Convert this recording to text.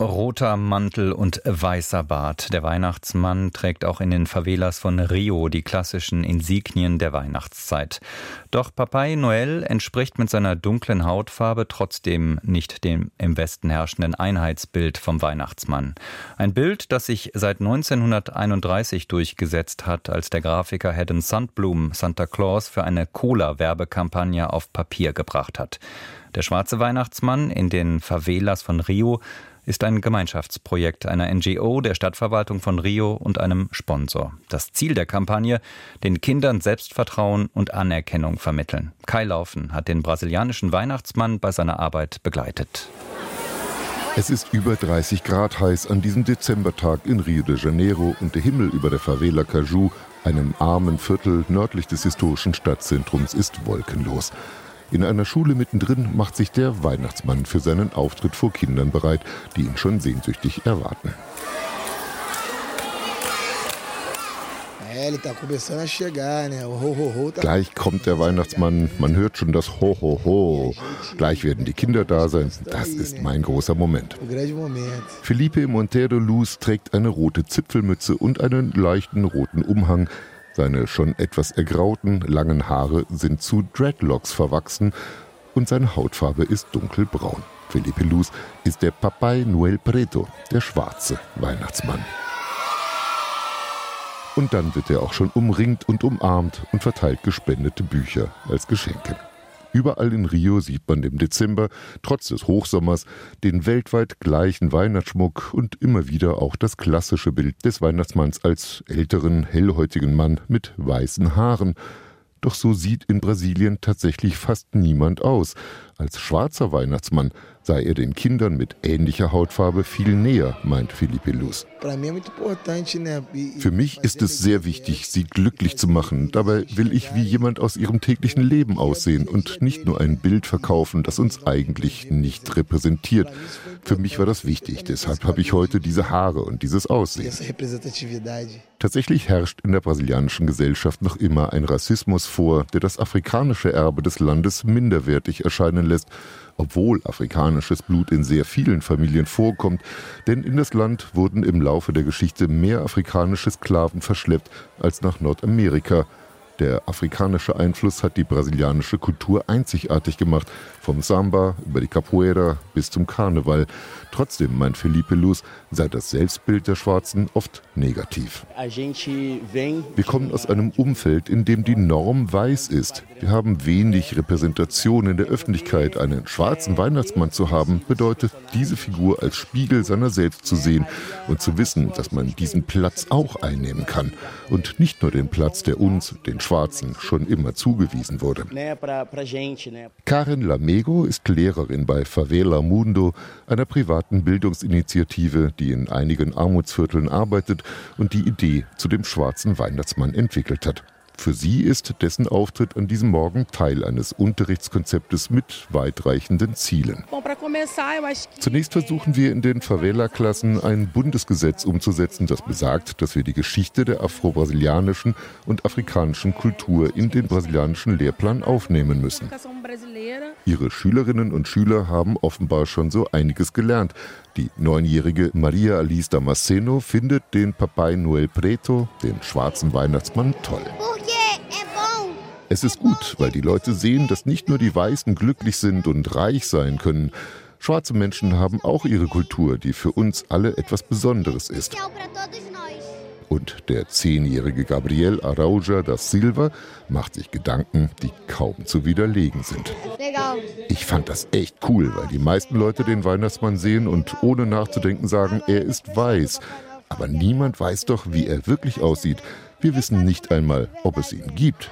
Roter Mantel und weißer Bart. Der Weihnachtsmann trägt auch in den Favelas von Rio die klassischen Insignien der Weihnachtszeit. Doch Papai Noel entspricht mit seiner dunklen Hautfarbe trotzdem nicht dem im Westen herrschenden Einheitsbild vom Weihnachtsmann. Ein Bild, das sich seit 1931 durchgesetzt hat, als der Grafiker Haddon Sandblum Santa Claus für eine Cola-Werbekampagne auf Papier gebracht hat. Der schwarze Weihnachtsmann in den Favelas von Rio ist ein Gemeinschaftsprojekt einer NGO, der Stadtverwaltung von Rio und einem Sponsor. Das Ziel der Kampagne, den Kindern Selbstvertrauen und Anerkennung vermitteln. Kai Laufen hat den brasilianischen Weihnachtsmann bei seiner Arbeit begleitet. Es ist über 30 Grad heiß an diesem Dezembertag in Rio de Janeiro und der Himmel über der Favela Caju, einem armen Viertel nördlich des historischen Stadtzentrums, ist wolkenlos. In einer Schule mittendrin macht sich der Weihnachtsmann für seinen Auftritt vor Kindern bereit, die ihn schon sehnsüchtig erwarten. Gleich kommt der Weihnachtsmann, man hört schon das Ho Ho Ho. Gleich werden die Kinder da sein. Das ist mein großer Moment. Felipe Montero Luz trägt eine rote Zipfelmütze und einen leichten roten Umhang. Seine schon etwas ergrauten, langen Haare sind zu Dreadlocks verwachsen und seine Hautfarbe ist dunkelbraun. Felipe Luz ist der Papai Noel Preto, der schwarze Weihnachtsmann. Und dann wird er auch schon umringt und umarmt und verteilt gespendete Bücher als Geschenke. Überall in Rio sieht man im Dezember, trotz des Hochsommers, den weltweit gleichen Weihnachtsschmuck und immer wieder auch das klassische Bild des Weihnachtsmanns als älteren, hellhäutigen Mann mit weißen Haaren. Doch so sieht in Brasilien tatsächlich fast niemand aus. Als schwarzer Weihnachtsmann sei er den Kindern mit ähnlicher Hautfarbe viel näher, meint Felipe Luz. Für mich ist es sehr wichtig, sie glücklich zu machen. Dabei will ich wie jemand aus ihrem täglichen Leben aussehen und nicht nur ein Bild verkaufen, das uns eigentlich nicht repräsentiert. Für mich war das wichtig, deshalb habe ich heute diese Haare und dieses Aussehen. Tatsächlich herrscht in der brasilianischen Gesellschaft noch immer ein Rassismus vor, der das afrikanische Erbe des Landes minderwertig erscheinen lässt, obwohl afrikanisches Blut in sehr vielen Familien vorkommt, denn in das Land wurden im Laufe der Geschichte mehr afrikanische Sklaven verschleppt als nach Nordamerika. Der afrikanische Einfluss hat die brasilianische Kultur einzigartig gemacht, vom Samba über die Capoeira bis zum Karneval. Trotzdem, meint Felipe Luz, sei das Selbstbild der Schwarzen oft negativ. Wir kommen aus einem Umfeld, in dem die Norm weiß ist. Wir haben wenig Repräsentation in der Öffentlichkeit. Einen schwarzen Weihnachtsmann zu haben, bedeutet, diese Figur als Spiegel seiner selbst zu sehen und zu wissen, dass man diesen Platz auch einnehmen kann. Und nicht nur den Platz, der uns, den Schwarzen, schon immer zugewiesen wurde. Karin Lamego ist Lehrerin bei Favela Mundo, einer privaten Bildungsinitiative, die in einigen Armutsvierteln arbeitet und die Idee zu dem schwarzen Weihnachtsmann entwickelt hat. Für sie ist dessen Auftritt an diesem Morgen Teil eines Unterrichtskonzeptes mit weitreichenden Zielen. Zunächst versuchen wir in den Favela-Klassen ein Bundesgesetz umzusetzen, das besagt, dass wir die Geschichte der afro-brasilianischen und afrikanischen Kultur in den brasilianischen Lehrplan aufnehmen müssen. Ihre Schülerinnen und Schüler haben offenbar schon so einiges gelernt. Die neunjährige Maria Alice Damasceno findet den Papai Noel Preto, den schwarzen Weihnachtsmann, toll. Es ist gut, weil die Leute sehen, dass nicht nur die Weißen glücklich sind und reich sein können. Schwarze Menschen haben auch ihre Kultur, die für uns alle etwas Besonderes ist. Und der zehnjährige Gabriel Arauja da Silva macht sich Gedanken, die kaum zu widerlegen sind. Ich fand das echt cool, weil die meisten Leute den Weihnachtsmann sehen und ohne nachzudenken sagen, er ist weiß. Aber niemand weiß doch, wie er wirklich aussieht. Wir wissen nicht einmal, ob es ihn gibt.